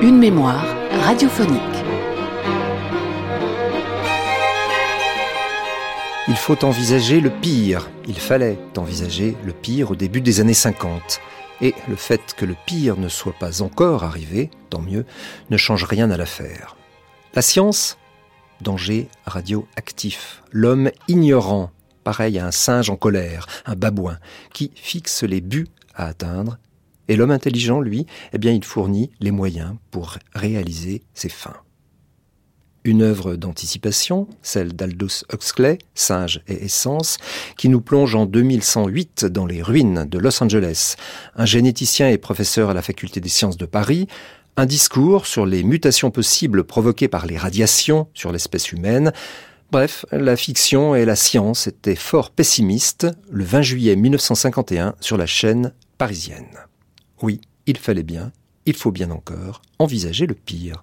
Une mémoire radiophonique. Il faut envisager le pire. Il fallait envisager le pire au début des années 50. Et le fait que le pire ne soit pas encore arrivé, tant mieux, ne change rien à l'affaire. La science Danger radioactif. L'homme ignorant, pareil à un singe en colère, un babouin, qui fixe les buts à atteindre. Et l'homme intelligent, lui, eh bien, il fournit les moyens pour réaliser ses fins. Une œuvre d'anticipation, celle d'Aldous Huxley, Singe et Essence, qui nous plonge en 2108 dans les ruines de Los Angeles. Un généticien et professeur à la faculté des sciences de Paris, un discours sur les mutations possibles provoquées par les radiations sur l'espèce humaine. Bref, la fiction et la science étaient fort pessimistes le 20 juillet 1951 sur la chaîne parisienne. Oui, il fallait bien, il faut bien encore, envisager le pire.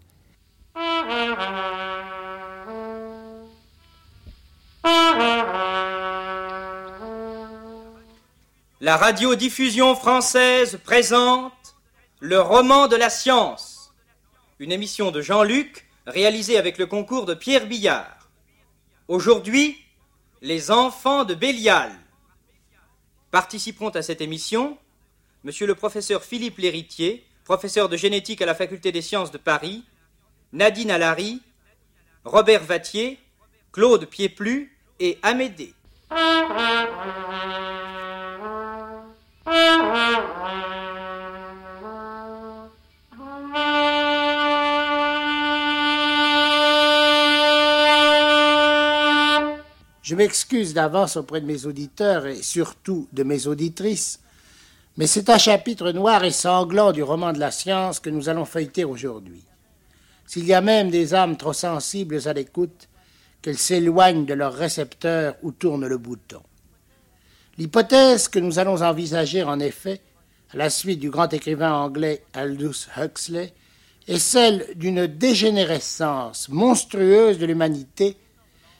La radiodiffusion française présente Le roman de la science, une émission de Jean-Luc réalisée avec le concours de Pierre Billard. Aujourd'hui, les enfants de Bélial. Participeront à cette émission Monsieur le professeur Philippe Léritier, professeur de génétique à la Faculté des sciences de Paris, Nadine Alary, Robert Vattier, Claude Pieplu et Amédée. Je m'excuse d'avance auprès de mes auditeurs et surtout de mes auditrices, mais c'est un chapitre noir et sanglant du roman de la science que nous allons feuilleter aujourd'hui. S'il y a même des âmes trop sensibles à l'écoute, qu'elles s'éloignent de leur récepteur où tourne le bouton. L'hypothèse que nous allons envisager, en effet, à la suite du grand écrivain anglais Aldous Huxley, est celle d'une dégénérescence monstrueuse de l'humanité,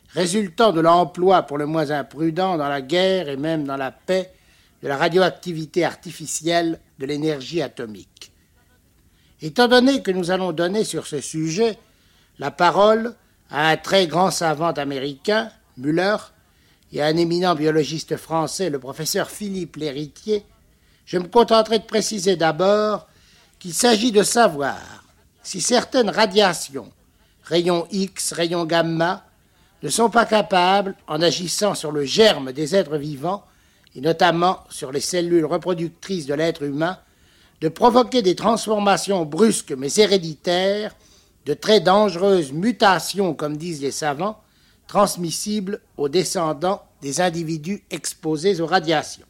résultant de l'emploi pour le moins imprudent dans la guerre et même dans la paix de la radioactivité artificielle de l'énergie atomique. Étant donné que nous allons donner sur ce sujet la parole à un très grand savant américain, Müller, et un éminent biologiste français, le professeur Philippe Léritier, je me contenterai de préciser d'abord qu'il s'agit de savoir si certaines radiations, rayons X, rayons gamma, ne sont pas capables, en agissant sur le germe des êtres vivants, et notamment sur les cellules reproductrices de l'être humain, de provoquer des transformations brusques mais héréditaires, de très dangereuses mutations, comme disent les savants, transmissibles aux descendants des individus exposés aux radiations.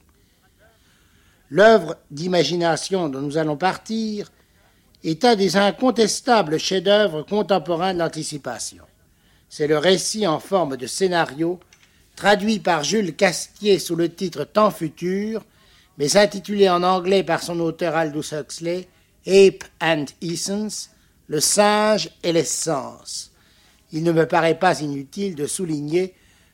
L'œuvre d'imagination dont nous allons partir est un des incontestables chefs-d'œuvre contemporains de l'anticipation. C'est le récit en forme de scénario, traduit par Jules Castier sous le titre Temps futur, mais intitulé en anglais par son auteur Aldous Huxley, Ape and Essence, Le singe et l'essence il ne me paraît pas inutile de souligner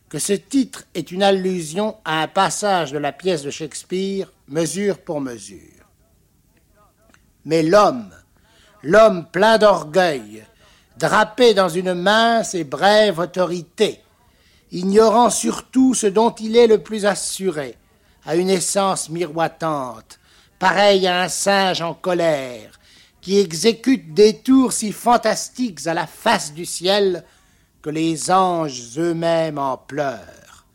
que ce titre est une allusion à un passage de la pièce de Shakespeare, mesure pour mesure. Mais l'homme, l'homme plein d'orgueil, drapé dans une mince et brève autorité, ignorant surtout ce dont il est le plus assuré, à une essence miroitante, pareil à un singe en colère, qui exécute des tours si fantastiques à la face du ciel que les anges eux-mêmes en pleurent.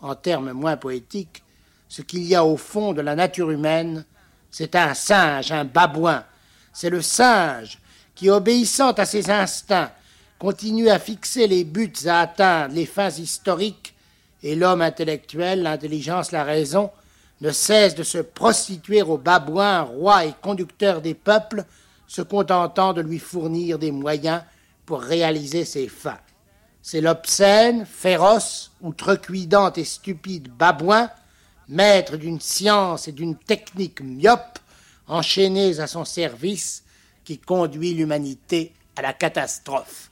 En termes moins poétiques, ce qu'il y a au fond de la nature humaine, c'est un singe, un babouin. C'est le singe qui, obéissant à ses instincts, continue à fixer les buts à atteindre, les fins historiques, et l'homme intellectuel, l'intelligence, la raison, ne cesse de se prostituer au babouin, roi et conducteur des peuples, se contentant de lui fournir des moyens pour réaliser ses fins. C'est l'obscène, féroce, outrecuidant et stupide babouin, maître d'une science et d'une technique myope, enchaînés à son service, qui conduit l'humanité à la catastrophe.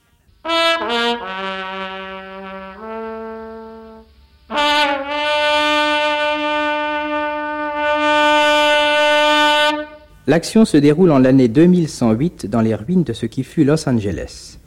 L'action se déroule en l'année 2108 dans les ruines de ce qui fut Los Angeles.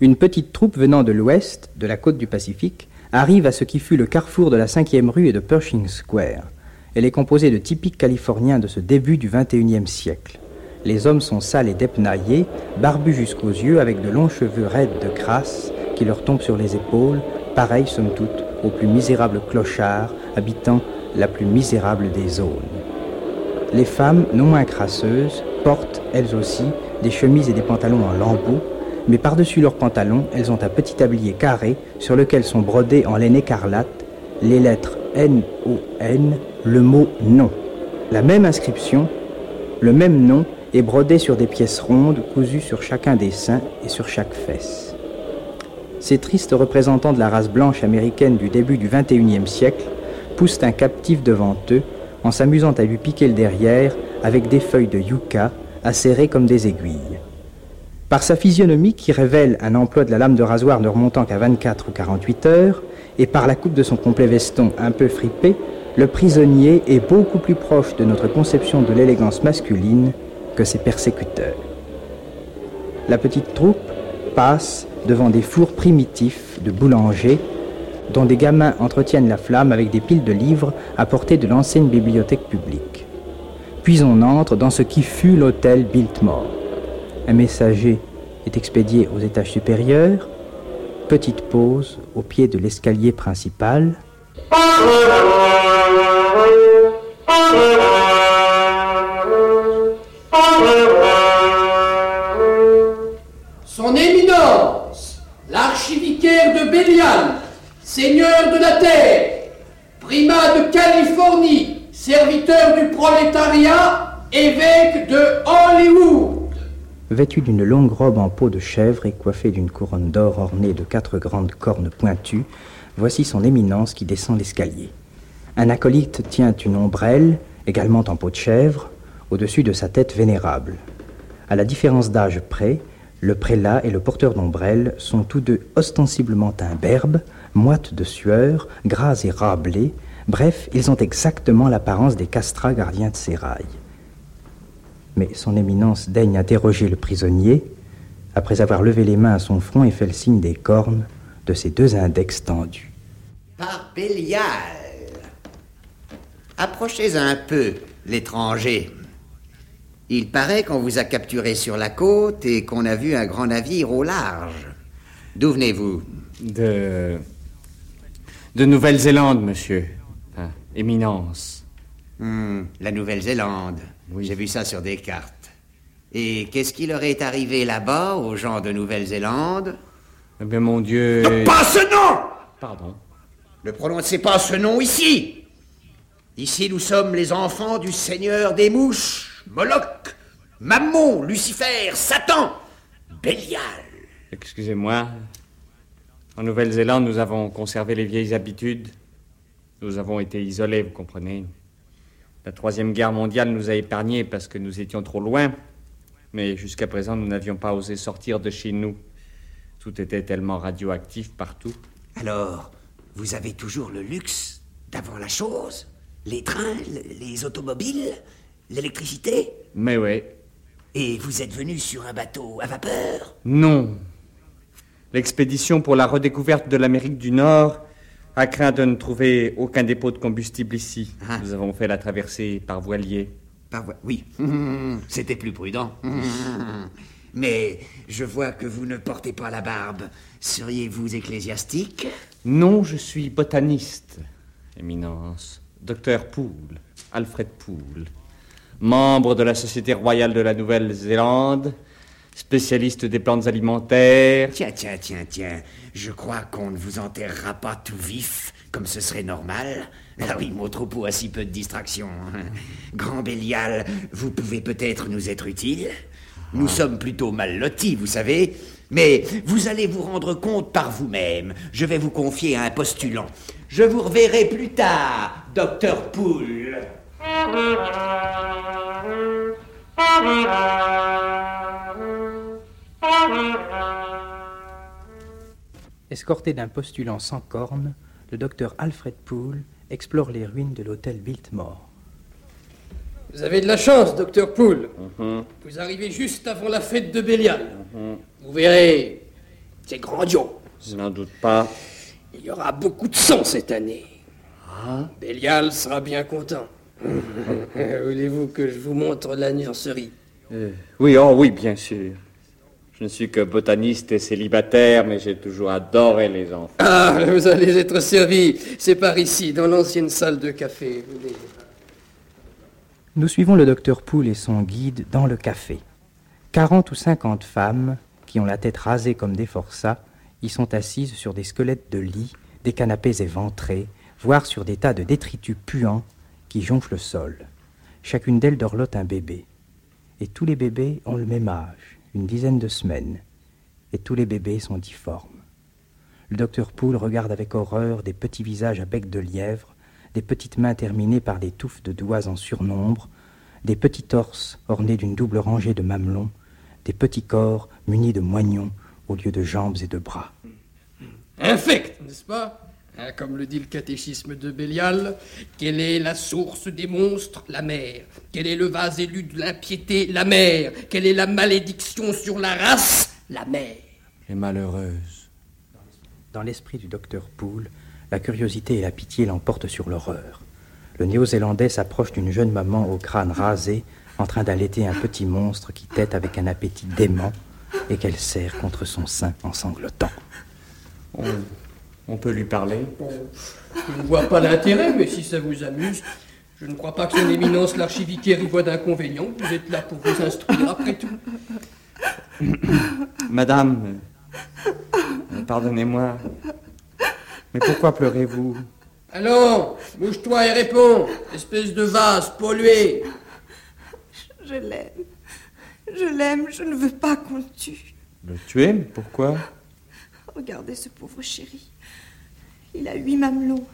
Une petite troupe venant de l'ouest, de la côte du Pacifique, arrive à ce qui fut le carrefour de la 5e rue et de Pershing Square. Elle est composée de typiques californiens de ce début du XXIe siècle. Les hommes sont sales et dépenaillés, barbus jusqu'aux yeux, avec de longs cheveux raides de crasse qui leur tombent sur les épaules, pareils, somme toute, aux plus misérables clochards habitant la plus misérable des zones. Les femmes, non moins crasseuses, portent, elles aussi, des chemises et des pantalons en lambeaux, mais par-dessus leurs pantalons, elles ont un petit tablier carré sur lequel sont brodés en laine écarlate les lettres N-O-N, le mot non. La même inscription, le même nom est brodé sur des pièces rondes cousues sur chacun des seins et sur chaque fesse. Ces tristes représentants de la race blanche américaine du début du XXIe siècle poussent un captif devant eux en s'amusant à lui piquer le derrière avec des feuilles de yucca acérées comme des aiguilles. Par sa physionomie qui révèle un emploi de la lame de rasoir ne remontant qu'à 24 ou 48 heures, et par la coupe de son complet veston un peu fripé, le prisonnier est beaucoup plus proche de notre conception de l'élégance masculine que ses persécuteurs. La petite troupe passe devant des fours primitifs de boulanger dont des gamins entretiennent la flamme avec des piles de livres apportés de l'ancienne bibliothèque publique. Puis on entre dans ce qui fut l'hôtel Biltmore. Un messager est expédié aux étages supérieurs. Petite pause au pied de l'escalier principal. Prolétariat, évêque de Hollywood. Vêtu d'une longue robe en peau de chèvre et coiffé d'une couronne d'or ornée de quatre grandes cornes pointues, voici son éminence qui descend l'escalier. Un acolyte tient une ombrelle, également en peau de chèvre, au-dessus de sa tête vénérable. À la différence d'âge près, le prélat et le porteur d'ombrelle sont tous deux ostensiblement imberbes, moites de sueur, gras et rablés, bref, ils ont exactement l'apparence des castrats gardiens de sérail. Mais son éminence daigne interroger le prisonnier, après avoir levé les mains à son front et fait le signe des cornes de ses deux index tendus. Par Bélial. Approchez un peu, l'étranger. Il paraît qu'on vous a capturé sur la côte et qu'on a vu un grand navire au large. D'où venez-vous? De. De Nouvelle-Zélande, monsieur. Éminence. Hmm, La Nouvelle-Zélande. Oui. J'ai vu ça sur des cartes. Et qu'est-ce qui leur est arrivé là-bas, aux gens de Nouvelle-Zélande? Eh bien, mon Dieu. Pas ce nom Pardon. Ne prononcez pas ce nom ici Ici, nous sommes les enfants du Seigneur des mouches, Moloch, Mammon, Lucifer, Satan, Bélial. Excusez-moi. En Nouvelle-Zélande, nous avons conservé les vieilles habitudes. Nous avons été isolés, vous comprenez. La Troisième Guerre mondiale nous a épargnés parce que nous étions trop loin. Mais jusqu'à présent, nous n'avions pas osé sortir de chez nous. Tout était tellement radioactif partout. Alors, vous avez toujours le luxe d'avoir la chose Les trains, le- les automobiles, l'électricité? Mais ouais, Et vous êtes venu sur un bateau à vapeur? Non. L'expédition pour la redécouverte de l'Amérique du Nord a craint de ne trouver aucun dépôt de combustible ici. Ah. Nous avons fait la traversée par voilier. Par voie- Oui, c'était plus prudent. Mais je vois que vous ne portez pas la barbe. Seriez-vous ecclésiastique? Non, je suis botaniste, Éminence. Docteur Poole, Alfred Poole. Membre de la Société royale de la Nouvelle-Zélande, spécialiste des plantes alimentaires. Tiens, tiens, tiens, tiens. Je crois qu'on ne vous enterrera pas tout vif, comme ce serait normal. Ah oui, mon troupeau a si peu de distractions. Grand Bélial, vous pouvez peut-être nous être utile. Nous sommes plutôt mal lotis, vous savez. Mais vous allez vous rendre compte par vous-même. Je vais vous confier à un postulant. Je vous reverrai plus tard, docteur Poole. Escorté d'un postulant sans cornes, le docteur Alfred Poole explore les ruines de l'hôtel Biltmore. Vous avez de la chance, docteur Poole. Vous arrivez juste avant la fête de Bélial. Vous verrez, c'est grandiose. Je n'en doute pas. Il y aura beaucoup de sang cette année. Bélial sera bien content. Voulez-vous que je vous montre la nurserie? Euh, oui, oh oui, bien sûr. Je ne suis que botaniste et célibataire, mais j'ai toujours adoré les enfants. Ah, vous allez être servi. C'est par ici, dans l'ancienne salle de café. Nous suivons le docteur Poole et son guide dans le café. Quarante ou cinquante femmes, qui ont la tête rasée comme des forçats, y sont assises sur des squelettes de lit, des canapés éventrés, voire sur des tas de détritus puants qui jonchent le sol. Chacune d'elles dorlote un bébé. Et tous les bébés ont le même âge, une dizaine de semaines. Et tous les bébés sont difformes. Le docteur Poole regarde avec horreur des petits visages à bec de lièvre, des petites mains terminées par des touffes de doigts en surnombre, des petits torses ornés d'une double rangée de mamelons, des petits corps munis de moignons au lieu de jambes et de bras. Infect, n'est-ce pas? Hein, Comme le dit le catéchisme de Bélial, quelle est la source des monstres? La mer. Quel est le vase élu de l'impiété? La mer. Quelle est la malédiction sur la race? La mer. Les malheureuses. Dans l'esprit du docteur Poole, la curiosité et la pitié l'emportent sur l'horreur. Le néo-zélandais s'approche d'une jeune maman au crâne rasé, en train d'allaiter un petit monstre qui tète avec un appétit dément et qu'elle serre contre son sein en sanglotant. On, on peut lui parler Je ne vois pas l'intérêt, mais si ça vous amuse, je ne crois pas que son éminence l'archivicaire y voit d'inconvénient. Vous êtes là pour vous instruire après tout. Madame, euh, pardonnez-moi, mais pourquoi pleurez-vous? Allons, bouge-toi et réponds, espèce de vase pollué. Je l'aime. Je l'aime, je ne veux pas qu'on le tue. Le tuer? Mais Pourquoi? Regardez ce pauvre chéri. Il a huit mamelons,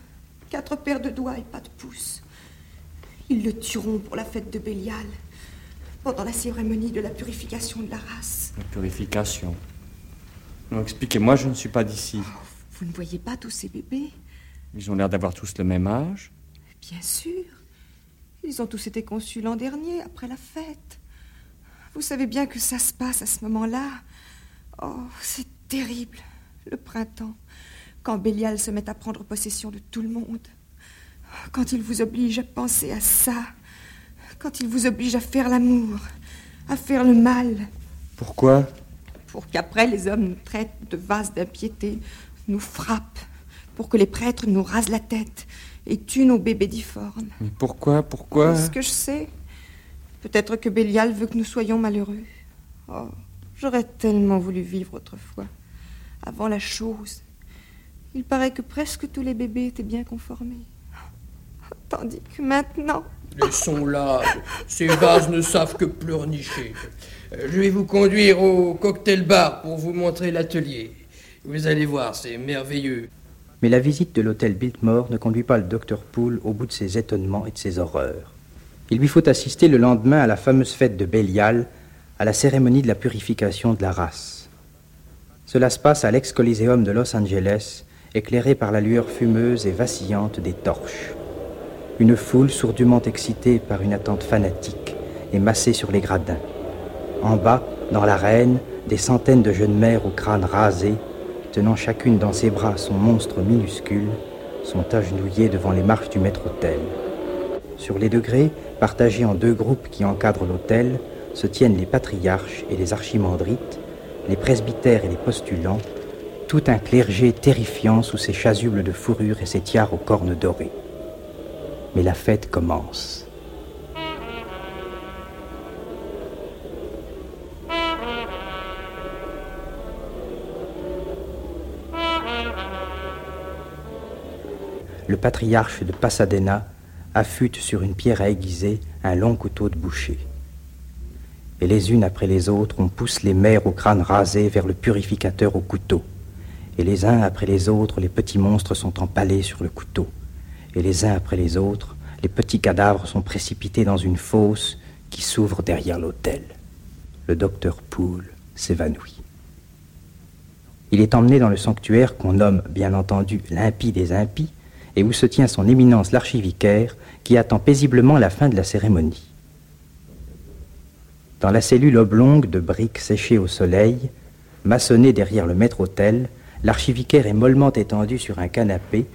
quatre paires de doigts et pas de pouces. Ils le tueront pour la fête de Bélial, pendant la cérémonie de la purification de la race. La purification. Non, expliquez-moi, je ne suis pas d'ici. Vous ne voyez pas tous ces bébés? Ils ont l'air d'avoir tous le même âge. Bien sûr. Ils ont tous été conçus l'an dernier, après la fête. Vous savez bien que ça se passe à ce moment-là. Oh, c'est terrible, le printemps, quand Bélial se met à prendre possession de tout le monde. Quand il vous oblige à penser à ça. Quand il vous oblige à faire l'amour, à faire le mal. Pourquoi? Pour qu'après les hommes nous traitent de vases d'impiété, nous frappent, pour que les prêtres nous rasent la tête et tuent nos bébés difformes. Mais pourquoi? Pourquoi? Ce que je sais, peut-être que Bélial veut que nous soyons malheureux. Oh, j'aurais tellement voulu vivre autrefois, avant la chose. Il paraît que presque tous les bébés étaient bien conformés. Tandis que maintenant, Laissons-là, ces vases ne savent que pleurnicher. Je vais vous conduire au cocktail bar pour vous montrer l'atelier. Vous allez voir, c'est merveilleux. Mais la visite de l'hôtel Biltmore ne conduit pas le docteur Poole au bout de ses étonnements et de ses horreurs. Il lui faut assister le lendemain à la fameuse fête de Bélial, à la cérémonie de la purification de la race. Cela se passe à l'ex-Coliseum de Los Angeles, éclairé par la lueur fumeuse et vacillante des torches. Une foule sourdement excitée par une attente fanatique est massée sur les gradins. En bas, dans l'arène, des centaines de jeunes mères au crâne rasé, tenant chacune dans ses bras son monstre minuscule, sont agenouillées devant les marches du maître-autel. Sur les degrés, partagés en deux groupes qui encadrent l'autel, se tiennent les patriarches et les archimandrites, les presbytères et les postulants, tout un clergé terrifiant sous ses chasubles de fourrure et ses tiares aux cornes dorées. Mais la fête commence. Le patriarche de Pasadena affûte sur une pierre à aiguiser un long couteau de boucher. Et les unes après les autres, on pousse les mères au crâne rasé vers le purificateur au couteau. Et les uns après les autres, les petits monstres sont empalés sur le couteau. Et les uns après les autres, les petits cadavres sont précipités dans une fosse qui s'ouvre derrière l'autel. Le docteur Poole s'évanouit. Il est emmené dans le sanctuaire qu'on nomme, bien entendu, l'impie des impies, et où se tient son éminence l'archivicaire, qui attend paisiblement la fin de la cérémonie. Dans la cellule oblongue de briques séchées au soleil, maçonnée derrière le maître-autel, l'archivicaire est mollement étendu sur un canapé,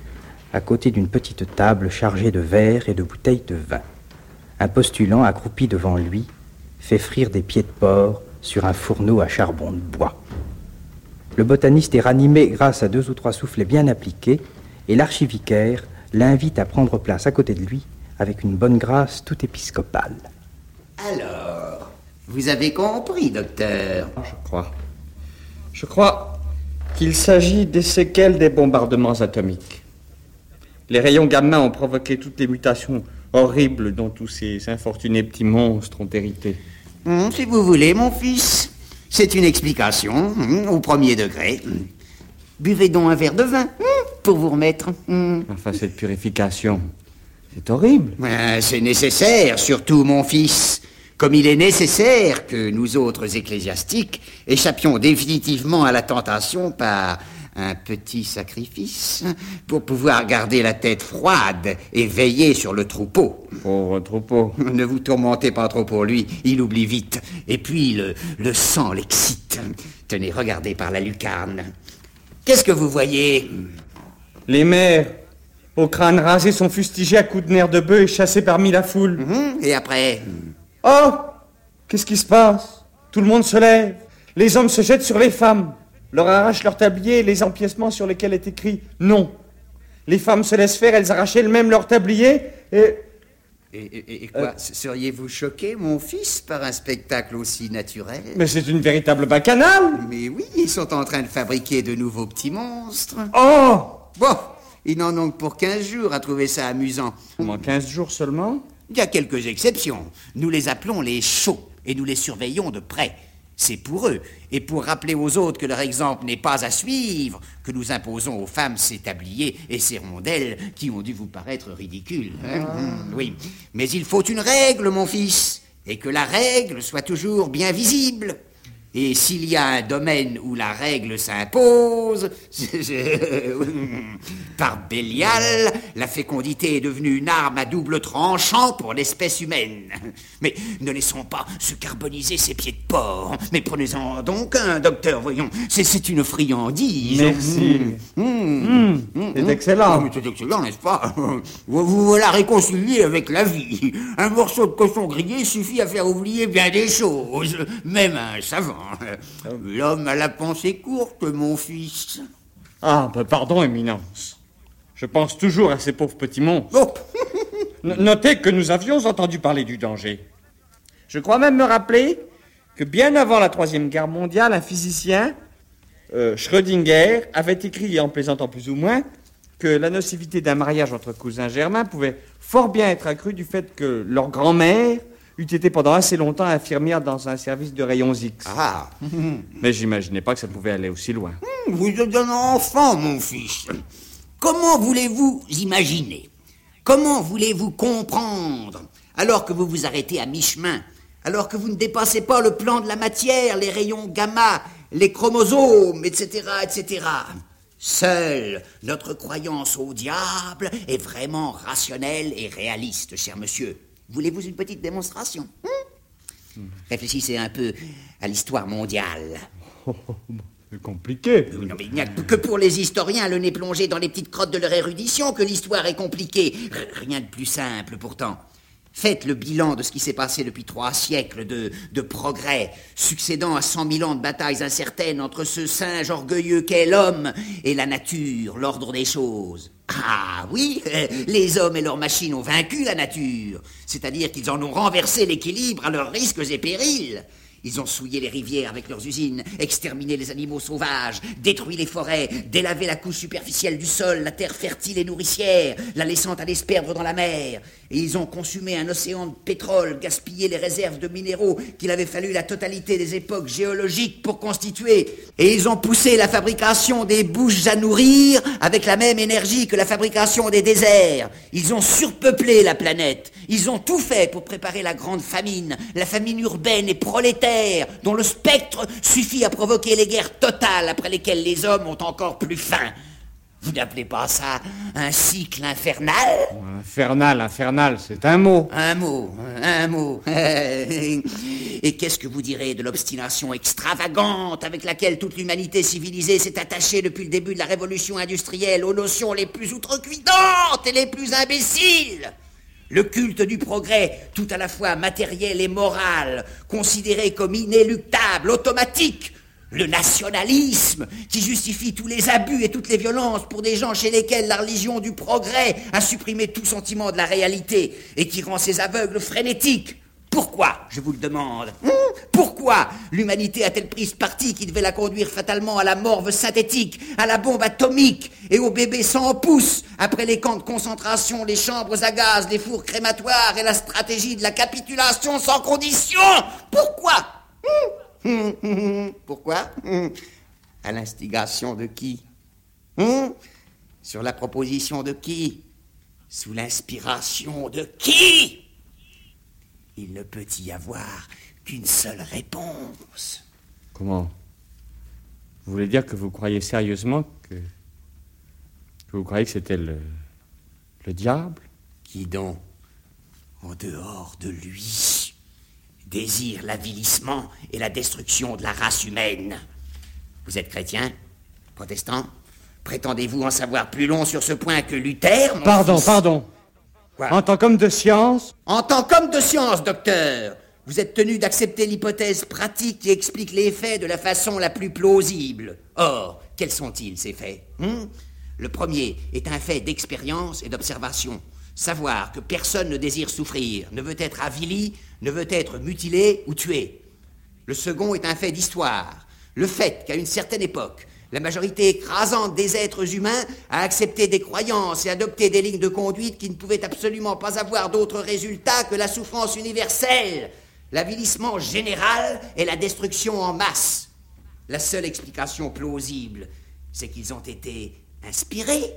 à côté d'une petite table chargée de verres et de bouteilles de vin. Un postulant accroupi devant lui fait frire des pieds de porc sur un fourneau à charbon de bois. Le botaniste est ranimé grâce à deux ou trois soufflets bien appliqués, et l'archivicaire l'invite à prendre place à côté de lui avec une bonne grâce tout épiscopale. Alors, vous avez compris, docteur? Je crois. Je crois qu'il s'agit des séquelles des bombardements atomiques. Les rayons gamma ont provoqué toutes les mutations horribles dont tous ces infortunés petits monstres ont hérité. Hum, Si vous voulez, mon fils. C'est une explication, hum, au premier degré. Buvez donc un verre de vin, hum, pour vous remettre. Enfin, cette purification, c'est horrible. C'est nécessaire, surtout, mon fils. Comme il est nécessaire que nous autres ecclésiastiques échappions définitivement à la tentation par un petit sacrifice pour pouvoir garder la tête froide et veiller sur le troupeau. Pauvre troupeau. Ne vous tourmentez pas trop pour lui, il oublie vite. Et puis le, le sang l'excite. Tenez, regardez par la lucarne. Qu'est-ce que vous voyez? Les mères, au crâne rasé, sont fustigées à coups de nerfs de bœuf et chassées parmi la foule. Hum, Et après? Oh Qu'est-ce qui se passe? Tout le monde se lève. Les hommes se jettent sur les femmes, leur arrachent leur tablier et les empiècements sur lesquels est écrit non. Les femmes se laissent faire, elles arrachent elles-mêmes leur tablier et. Et, et- et quoi? Seriez-vous choqué, mon fils, par un spectacle aussi naturel? Mais c'est une véritable bacchanale Mais oui, ils sont en train de fabriquer de nouveaux petits monstres. Oh Bon, ils n'en ont que pour 15 jours à trouver ça amusant. Comment 15 jours seulement Il y a quelques exceptions. Nous les appelons les chauds et nous les surveillons de près. C'est pour eux, et pour rappeler aux autres que leur exemple n'est pas à suivre, que nous imposons aux femmes ces tabliers et ces rondelles qui ont dû vous paraître ridicules. hein. Mm, Oui, mais il faut une règle, mon fils, et que la règle soit toujours bien visible. Et s'il y a un domaine où la règle s'impose, par Bélial, la fécondité est devenue une arme à double tranchant pour l'espèce humaine. Mais ne laissons pas se carboniser ces pieds de porc. Mais prenez-en donc un, docteur, voyons. C'est- une friandise. Merci. Mmh, mmh, mmh, c'est excellent. Ah, C'est excellent, n'est-ce pas? Vous, vous voilà réconcilié avec la vie. Un morceau de cochon grillé suffit à faire oublier bien des choses, même un savant. L'homme a la pensée courte, mon fils. Ah, bah pardon, Éminence. Je pense toujours à ces pauvres petits monstres. Oh, Notez que nous avions entendu parler du danger. Je crois même me rappeler que bien avant la Troisième Guerre mondiale, un physicien, euh, Schrödinger, avait écrit, en plaisantant plus ou moins, que la nocivité d'un mariage entre cousins germains pouvait fort bien être accrue du fait que leur grand-mère eût été pendant assez longtemps infirmière dans un service de rayons X. ah, Mais j'imaginais pas que ça pouvait aller aussi loin. vous êtes un enfant, mon fils. Comment voulez-vous imaginer? Comment voulez-vous comprendre? Alors que vous vous arrêtez à mi-chemin Alors que vous ne dépassez pas le plan de la matière, les rayons gamma, les chromosomes, etc., etc. Seule notre croyance au diable est vraiment rationnelle et réaliste, cher monsieur. Voulez-vous une petite démonstration hein Réfléchissez un peu à l'histoire mondiale. C'est compliqué. Euh, Non, mais il n'y a que pour les historiens, le nez plongé dans les petites crottes de leur érudition, que l'histoire est compliquée. Rien de plus simple, pourtant. Faites le bilan de ce qui s'est passé depuis trois siècles de, de progrès, succédant à cent mille ans de batailles incertaines entre ce singe orgueilleux qu'est l'homme et la nature, l'ordre des choses. Ah oui, euh, les hommes et leurs machines ont vaincu la nature, c'est-à-dire qu'ils en ont renversé l'équilibre à leurs risques et périls. Ils ont souillé les rivières avec leurs usines, exterminé les animaux sauvages, détruit les forêts, délavé la couche superficielle du sol, la terre fertile et nourricière, la laissant aller se perdre dans la mer. Et ils ont consumé un océan de pétrole, gaspillé les réserves de minéraux qu'il avait fallu la totalité des époques géologiques pour constituer. Et ils ont poussé la fabrication des bouches à nourrir avec la même énergie que la fabrication des déserts. Ils ont surpeuplé la planète. Ils ont tout fait pour préparer la grande famine, la famine urbaine et prolétaire, dont le spectre suffit à provoquer les guerres totales après lesquelles les hommes ont encore plus faim. Vous n'appelez pas ça un cycle infernal? Infernal, infernal, c'est un mot. Un mot, un mot. Et qu'est-ce que vous direz de l'obstination extravagante avec laquelle toute l'humanité civilisée s'est attachée depuis le début de la révolution industrielle aux notions les plus outrecuidantes et les plus imbéciles? Le culte du progrès, tout à la fois matériel et moral, considéré comme inéluctable, automatique, le nationalisme qui justifie tous les abus et toutes les violences pour des gens chez lesquels la religion du progrès a supprimé tout sentiment de la réalité et qui rend ces aveugles frénétiques. Pourquoi, je vous le demande hein Pourquoi l'humanité a-t-elle pris ce parti qui devait la conduire fatalement à la morve synthétique, à la bombe atomique et au bébé sans pouce, après les camps de concentration, les chambres à gaz, les fours crématoires et la stratégie de la capitulation sans condition? Pourquoi? Pourquoi? À l'instigation de qui? Sur la proposition de qui? Sous l'inspiration de qui? Il ne peut y avoir qu'une seule réponse. Comment? Vous voulez dire que vous croyez sérieusement que... que vous croyez que c'était le... le diable? Qui donc En dehors de lui désire l'avilissement et la destruction de la race humaine? Vous êtes chrétien Protestant? Prétendez-vous en savoir plus long sur ce point que Luther Pardon, pardon. En tant qu'homme de science? En tant qu'homme de science, docteur, vous êtes tenu d'accepter l'hypothèse pratique qui explique les faits de la façon la plus plausible. Or, quels sont-ils, ces faits hmm? Le premier est un fait d'expérience et d'observation. Savoir que personne ne désire souffrir, ne veut être avili, ne veut être mutilé ou tué. Le second est un fait d'histoire. Le fait qu'à une certaine époque, la majorité écrasante des êtres humains a accepté des croyances et adopté des lignes de conduite qui ne pouvaient absolument pas avoir d'autre résultat que la souffrance universelle, l'avilissement général et la destruction en masse. La seule explication plausible, c'est qu'ils ont été inspirés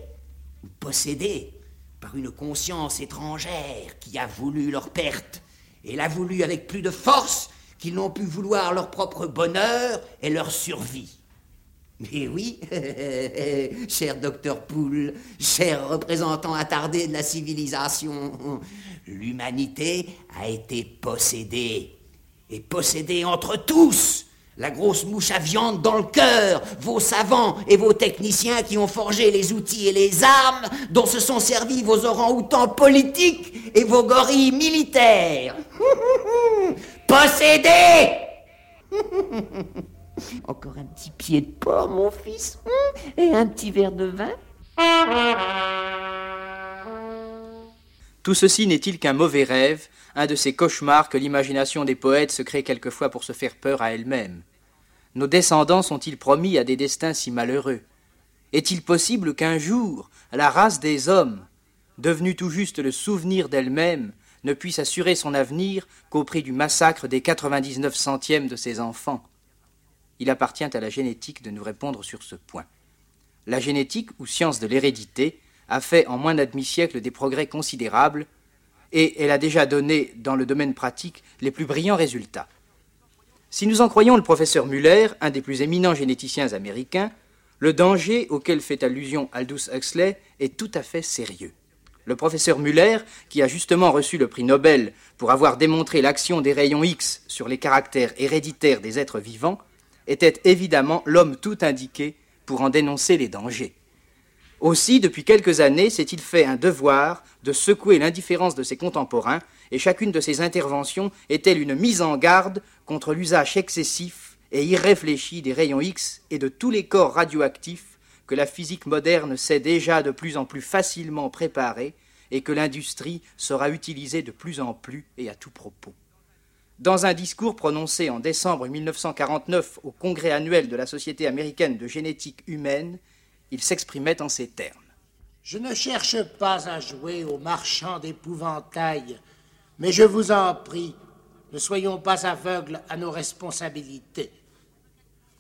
ou possédés par une conscience étrangère qui a voulu leur perte, et l'a voulu avec plus de force qu'ils n'ont pu vouloir leur propre bonheur et leur survie. Mais oui, cher docteur Poole, cher représentant attardé de la civilisation, l'humanité a été possédée, et possédée entre tous. La grosse mouche à viande dans le cœur, vos savants et vos techniciens qui ont forgé les outils et les armes dont se sont servis vos orang-outans politiques et vos gorilles militaires. Possédés Encore un petit pied de porc, mon fils, et un petit verre de vin. Tout ceci n'est-il qu'un mauvais rêve, un de ces cauchemars que l'imagination des poètes se crée quelquefois pour se faire peur à elle-même. Nos descendants sont-ils promis à des destins si malheureux? Est-il possible qu'un jour la race des hommes, devenue tout juste le souvenir d'elle-même, ne puisse assurer son avenir qu'au prix du massacre des quatre-vingt-dix-neuf centièmes de ses enfants? Il appartient à la génétique de nous répondre sur ce point. La génétique, ou science de l'hérédité, a fait en moins d'un demi-siècle des progrès considérables, et elle a déjà donné, dans le domaine pratique, les plus brillants résultats. Si nous en croyons le professeur Muller, un des plus éminents généticiens américains, le danger auquel fait allusion Aldous Huxley est tout à fait sérieux. Le professeur Muller, qui a justement reçu le prix Nobel pour avoir démontré l'action des rayons X sur les caractères héréditaires des êtres vivants, était évidemment l'homme tout indiqué pour en dénoncer les dangers. Aussi, depuis quelques années, s'est-il fait un devoir de secouer l'indifférence de ses contemporains, et chacune de ses interventions est-elle une mise en garde contre l'usage excessif et irréfléchi des rayons X et de tous les corps radioactifs que la physique moderne sait déjà de plus en plus facilement préparer et que l'industrie saura utiliser de plus en plus et à tout propos? Dans un discours prononcé en décembre 1949 au congrès annuel de la Société américaine de génétique humaine, il s'exprimait en ces termes. Je ne cherche pas à jouer au marchand d'épouvantail, mais je vous en prie, ne soyons pas aveugles à nos responsabilités.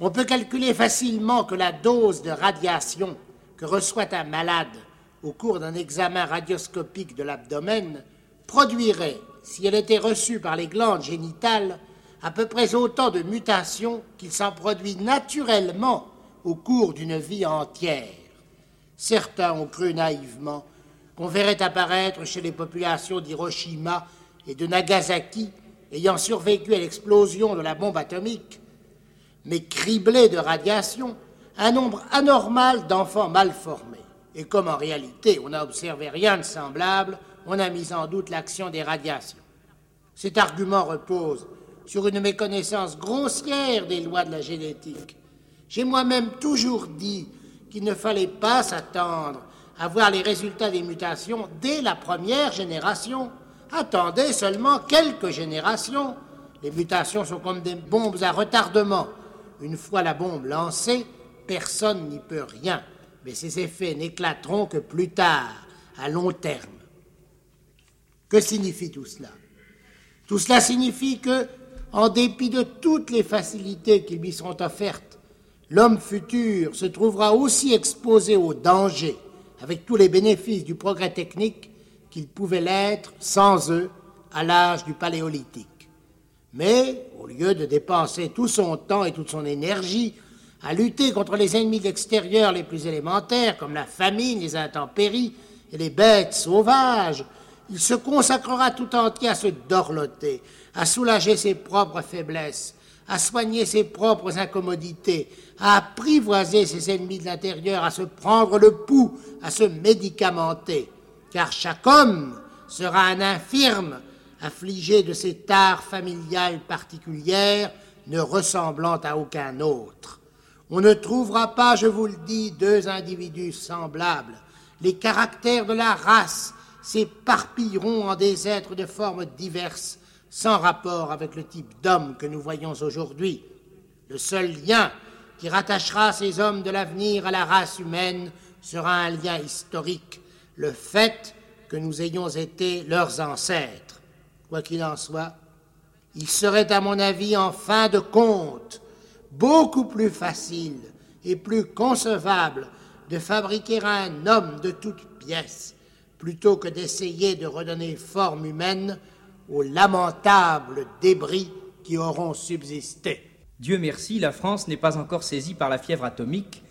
On peut calculer facilement que la dose de radiation que reçoit un malade au cours d'un examen radioscopique de l'abdomen produirait, si elle était reçue par les glandes génitales, à peu près autant de mutations qu'il s'en produit naturellement au cours d'une vie entière. Certains ont cru naïvement qu'on verrait apparaître chez les populations d'Hiroshima et de Nagasaki, ayant survécu à l'explosion de la bombe atomique, mais criblés de radiation, un nombre anormal d'enfants mal formés. Et comme en réalité on n'a observé rien de semblable, on a mis en doute l'action des radiations. Cet argument repose sur une méconnaissance grossière des lois de la génétique. J'ai moi-même toujours dit qu'il ne fallait pas s'attendre à voir les résultats des mutations dès la première génération. Attendez seulement quelques générations. Les mutations sont comme des bombes à retardement. Une fois la bombe lancée, personne n'y peut rien, mais ses effets n'éclateront que plus tard, à long terme. Que signifie tout cela? Tout cela signifie que, en dépit de toutes les facilités qui lui seront offertes, l'homme futur se trouvera aussi exposé aux dangers, avec tous les bénéfices du progrès technique, qu'il pouvait l'être sans eux à l'âge du paléolithique. Mais, au lieu de dépenser tout son temps et toute son énergie à lutter contre les ennemis extérieurs les plus élémentaires, comme la famine, les intempéries et les bêtes sauvages, il se consacrera tout entier à se dorloter, à soulager ses propres faiblesses, à soigner ses propres incommodités, à apprivoiser ses ennemis de l'intérieur, à se prendre le pouls, à se médicamenter. Car chaque homme sera un infirme, affligé de ses tares familiales particulières, ne ressemblant à aucun autre. On ne trouvera pas, je vous le dis, deux individus semblables. Les caractères de la race s'éparpilleront en des êtres de formes diverses, sans rapport avec le type d'homme que nous voyons aujourd'hui. Le seul lien qui rattachera ces hommes de l'avenir à la race humaine sera un lien historique, le fait que nous ayons été leurs ancêtres. Quoi qu'il en soit, il serait à mon avis en fin de compte beaucoup plus facile et plus concevable de fabriquer un homme de toutes pièces plutôt que d'essayer de redonner forme humaine aux lamentables débris qui auront subsisté. Dieu merci, la France n'est pas encore saisie par la fièvre atomique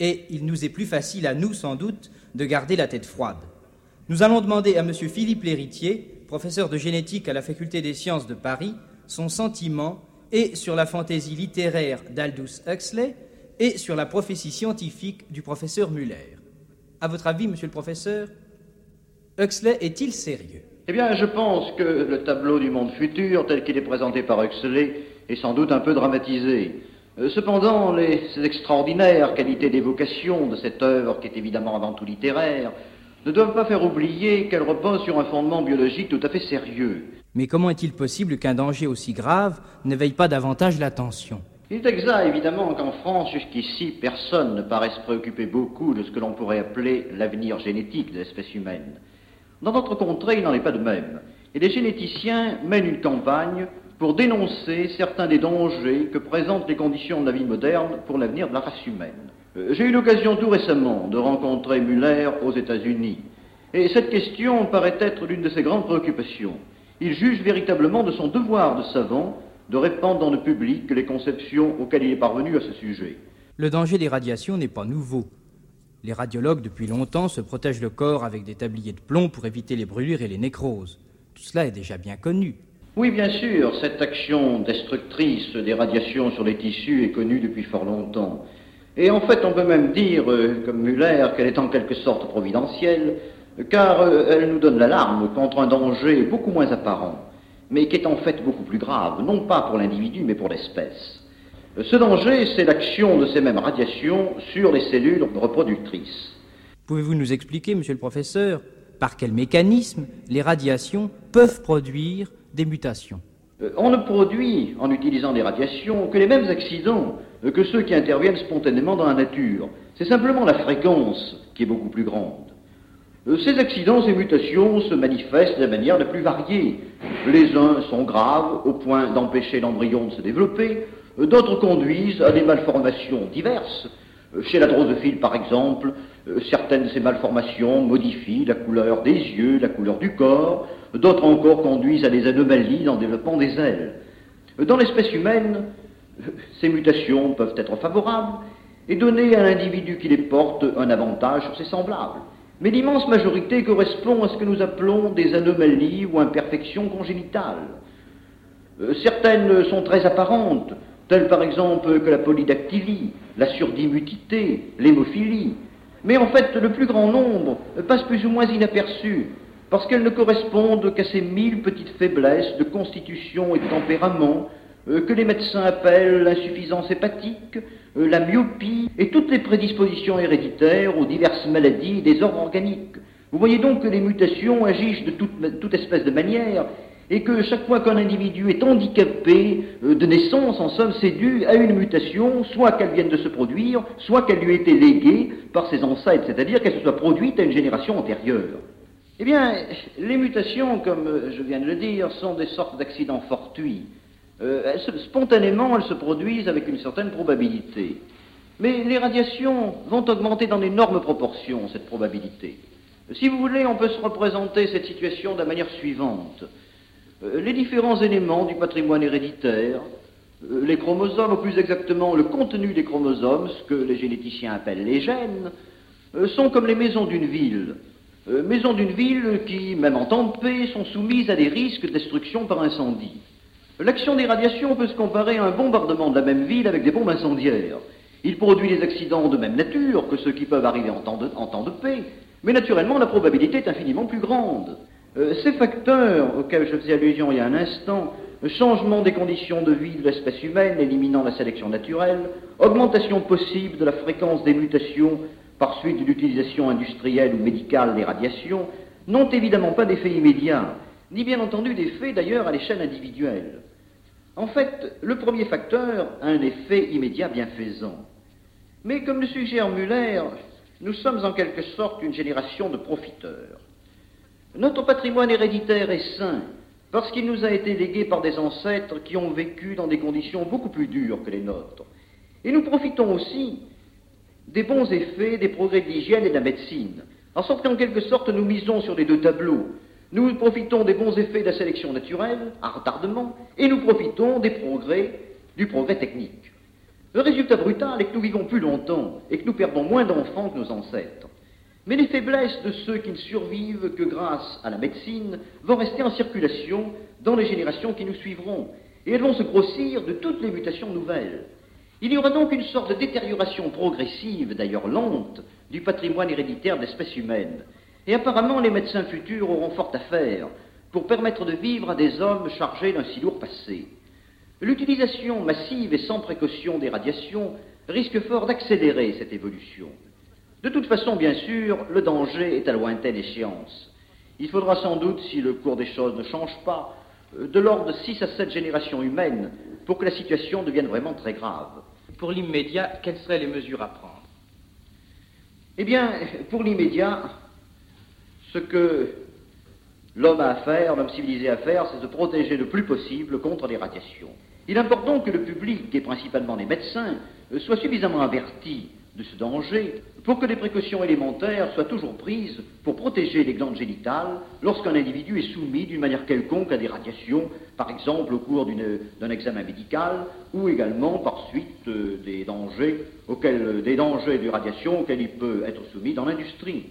et il nous est plus facile à nous, sans doute, de garder la tête froide. Nous allons demander à M. Philippe Léritier, professeur de génétique à la Faculté des sciences de Paris, son sentiment et sur la fantaisie littéraire d'Aldous Huxley et sur la prophétie scientifique du professeur Muller. À votre avis, monsieur le professeur, Huxley est-il sérieux? Eh bien, je pense que le tableau du monde futur, tel qu'il est présenté par Huxley, est sans doute un peu dramatisé. Euh, cependant, les extraordinaires qualités d'évocation de cette œuvre, qui est évidemment avant tout littéraire, ne doivent pas faire oublier qu'elle repose sur un fondement biologique tout à fait sérieux. Mais comment est-il possible qu'un danger aussi grave n'éveille pas davantage l'attention? Il est exact, évidemment, qu'en France, jusqu'ici, personne ne paraisse préoccuper beaucoup de ce que l'on pourrait appeler l'avenir génétique de l'espèce humaine. Dans notre contrée, il n'en est pas de même. Et les généticiens mènent une campagne pour dénoncer certains des dangers que présentent les conditions de la vie moderne pour l'avenir de la race humaine. Euh, j'ai eu l'occasion tout récemment de rencontrer Muller aux États-Unis. Et cette question paraît être l'une de ses grandes préoccupations. Il juge véritablement de son devoir de savant de répandre dans le public les conceptions auxquelles il est parvenu à ce sujet. Le danger des radiations n'est pas nouveau. Les radiologues, depuis longtemps, se protègent le corps avec des tabliers de plomb pour éviter les brûlures et les nécroses. Tout cela est déjà bien connu. Oui, bien sûr, cette action destructrice des radiations sur les tissus est connue depuis fort longtemps. Et en fait, on peut même dire, euh, comme Muller, qu'elle est en quelque sorte providentielle, car euh, elle nous donne l'alarme contre un danger beaucoup moins apparent, mais qui est en fait beaucoup plus grave, non pas pour l'individu, mais pour l'espèce. Ce danger, c'est l'action de ces mêmes radiations sur les cellules reproductrices. Pouvez-vous nous expliquer, monsieur le professeur, par quel mécanisme les radiations peuvent produire des mutations? Euh, On ne produit, en utilisant des radiations, que les mêmes accidents que ceux qui interviennent spontanément dans la nature. C'est simplement la fréquence qui est beaucoup plus grande. Euh, ces accidents, ces mutations se manifestent de manière la plus variée. Les uns sont graves au point d'empêcher l'embryon de se développer, D'autres conduisent à des malformations diverses. Euh, chez la drosophile, par exemple, euh, certaines de ces malformations modifient la couleur des yeux, la couleur du corps. D'autres encore conduisent à des anomalies dans le développement des ailes. Euh, dans l'espèce humaine, ces mutations peuvent être favorables et donner à l'individu qui les porte un avantage sur ses semblables. Mais l'immense majorité correspond à ce que nous appelons des anomalies ou imperfections congénitales. Euh, certaines sont très apparentes, telles par exemple que la polydactylie, la surdimutité, l'hémophilie. Mais en fait, le plus grand nombre passe plus ou moins inaperçu, parce qu'elles ne correspondent qu'à ces mille petites faiblesses de constitution et de tempérament euh, que les médecins appellent l'insuffisance hépatique, euh, la myopie et toutes les prédispositions héréditaires aux diverses maladies et désordres organiques. Vous voyez donc que les mutations agissent de toute, toute espèce de manière et que chaque fois qu'un individu est handicapé euh, de naissance, en somme, c'est dû à une mutation, soit qu'elle vienne de se produire, soit qu'elle lui ait été léguée par ses ancêtres, c'est-à-dire qu'elle se soit produite à une génération antérieure. Eh bien, les mutations, comme je viens de le dire, sont des sortes d'accidents fortuits. Euh, spontanément, elles se produisent avec une certaine probabilité. Mais les radiations vont augmenter dans d'énormes proportions, cette probabilité. Si vous voulez, on peut se représenter cette situation de la manière suivante. Euh, les différents éléments du patrimoine héréditaire, euh, les chromosomes, ou plus exactement le contenu des chromosomes, ce que les généticiens appellent les gènes, sont comme les maisons d'une ville. maisons d'une ville qui, même en temps de paix, sont soumises à des risques de destruction par incendie. L'action des radiations peut se comparer à un bombardement de la même ville avec des bombes incendiaires. Il produit des accidents de même nature que ceux qui peuvent arriver en temps de, paix, mais naturellement la probabilité est infiniment plus grande. Euh, ces facteurs auxquels je faisais allusion il y a un instant, changement des conditions de vie de l'espèce humaine éliminant la sélection naturelle, augmentation possible de la fréquence des mutations par suite de l'utilisation industrielle ou médicale des radiations, n'ont évidemment pas d'effet immédiat, ni bien entendu d'effet d'ailleurs à l'échelle individuelle. En fait, le premier facteur a un effet immédiat bienfaisant. Mais comme le suggère Muller, nous sommes en quelque sorte une génération de profiteurs. Notre patrimoine héréditaire est sain parce qu'il nous a été légué par des ancêtres qui ont vécu dans des conditions beaucoup plus dures que les nôtres. Et nous profitons aussi des bons effets des progrès de l'hygiène et de la médecine, en sorte qu'en quelque sorte nous misons sur les deux tableaux, nous profitons des bons effets de la sélection naturelle, à retardement, et nous profitons des progrès, du progrès technique. Le résultat brutal est que nous vivons plus longtemps et que nous perdons moins d'enfants que nos ancêtres. Mais les faiblesses de ceux qui ne survivent que grâce à la médecine vont rester en circulation dans les générations qui nous suivront, et elles vont se grossir de toutes les mutations nouvelles. Il y aura donc une sorte de détérioration progressive, d'ailleurs lente, du patrimoine héréditaire de l'espèce humaine, et apparemment, les médecins futurs auront fort à faire pour permettre de vivre à des hommes chargés d'un si lourd passé. L'utilisation massive et sans précaution des radiations risque fort d'accélérer cette évolution. De toute façon, bien sûr, le danger est à lointaine échéance. Il faudra sans doute, si le cours des choses ne change pas, euh, de l'ordre de 6 à 7 générations humaines pour que la situation devienne vraiment très grave. Pour l'immédiat, quelles seraient les mesures à prendre? Eh bien, pour l'immédiat, ce que l'homme a à faire, l'homme civilisé a à faire, c'est de se protéger le plus possible contre les radiations. Il importe donc que le public, et principalement les médecins, euh, soit suffisamment averti de ce danger pour que des précautions élémentaires soient toujours prises pour protéger les glandes génitales lorsqu'un individu est soumis d'une manière quelconque à des radiations, par exemple au cours d'un examen médical ou également par suite euh, des dangers auxquels, des dangers de radiation auxquels il peut être soumis dans l'industrie.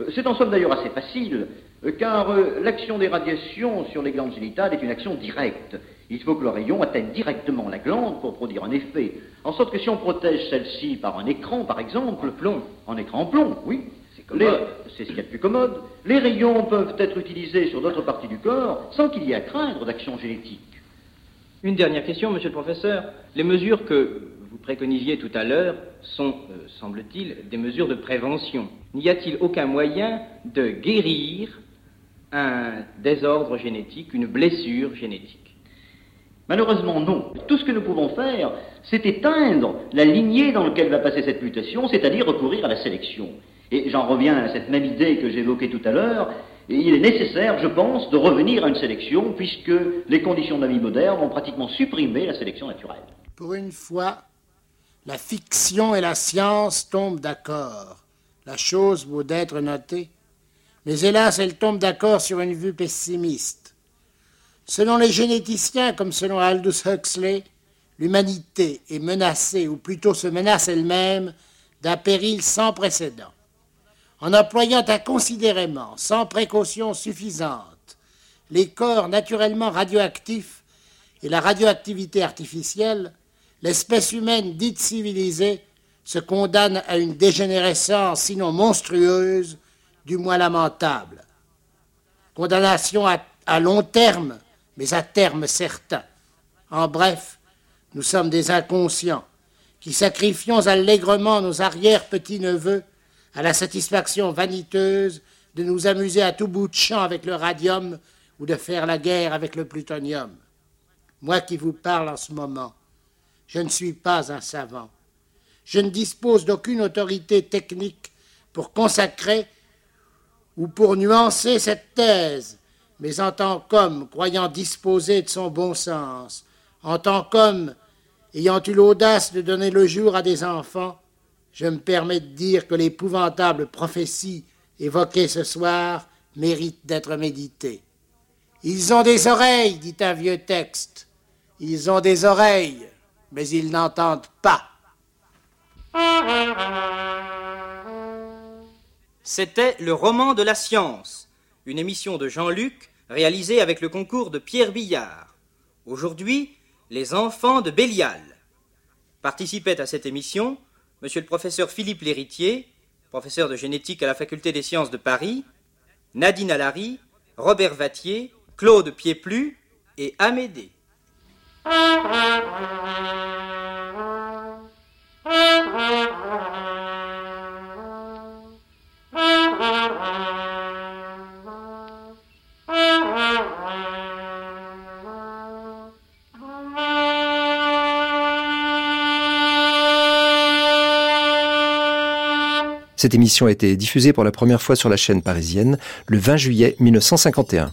Euh, c'est en somme d'ailleurs assez facile, euh, car euh, l'action des radiations sur les glandes génitales est une action directe. Il faut que le rayon atteigne directement la glande pour produire un effet. En sorte que si on protège celle-ci par un écran, par exemple, plomb, en écran plomb, oui, c'est ce qu'il y a de plus commode. Les rayons peuvent être utilisés sur d'autres parties du corps sans qu'il y ait à craindre d'action génétique. Une dernière question, monsieur le professeur. Les mesures que vous préconisiez tout à l'heure sont, euh, semble-t-il, des mesures de prévention. N'y a-t-il aucun moyen de guérir un désordre génétique, une blessure génétique? Malheureusement, non. Tout ce que nous pouvons faire, c'est éteindre la lignée dans laquelle va passer cette mutation, c'est-à-dire recourir à la sélection. Et j'en reviens à cette même idée que j'évoquais tout à l'heure. Il est nécessaire, je pense, de revenir à une sélection, puisque les conditions de la vie moderne ont pratiquement supprimé la sélection naturelle. Pour une fois, la fiction et la science tombent d'accord. La chose vaut d'être notée. Mais hélas, elle tombe d'accord sur une vue pessimiste. Selon les généticiens, comme selon Aldous Huxley, l'humanité est menacée, ou plutôt se menace elle-même, d'un péril sans précédent. En employant inconsidérément, sans précaution suffisante, les corps naturellement radioactifs et la radioactivité artificielle, l'espèce humaine dite civilisée se condamne à une dégénérescence sinon monstrueuse, du moins lamentable. Condamnation à, à long terme, mais à terme certain. En bref, nous sommes des inconscients qui sacrifions allègrement nos arrière-petits-neveux à la satisfaction vaniteuse de nous amuser à tout bout de champ avec le radium ou de faire la guerre avec le plutonium. Moi qui vous parle en ce moment, je ne suis pas un savant. Je ne dispose d'aucune autorité technique pour consacrer ou pour nuancer cette thèse, mais en tant qu'homme croyant disposer de son bon sens, en tant qu'homme ayant eu l'audace de donner le jour à des enfants, je me permets de dire que l'épouvantable prophétie évoquée ce soir mérite d'être méditée. Ils ont des oreilles, dit un vieux texte. Ils ont des oreilles, mais ils n'entendent pas. C'était Le roman de la science, une émission de Jean-Luc réalisée avec le concours de Pierre Billard. Aujourd'hui, Les enfants de Bélial. Participaient à cette émission Monsieur le professeur Philippe Léritier, professeur de génétique à la Faculté des sciences de Paris, Nadine Alary, Robert Vattier, Claude Pieplu et Amédée. Cette émission a été diffusée pour la première fois sur la chaîne parisienne le 20 juillet 1951.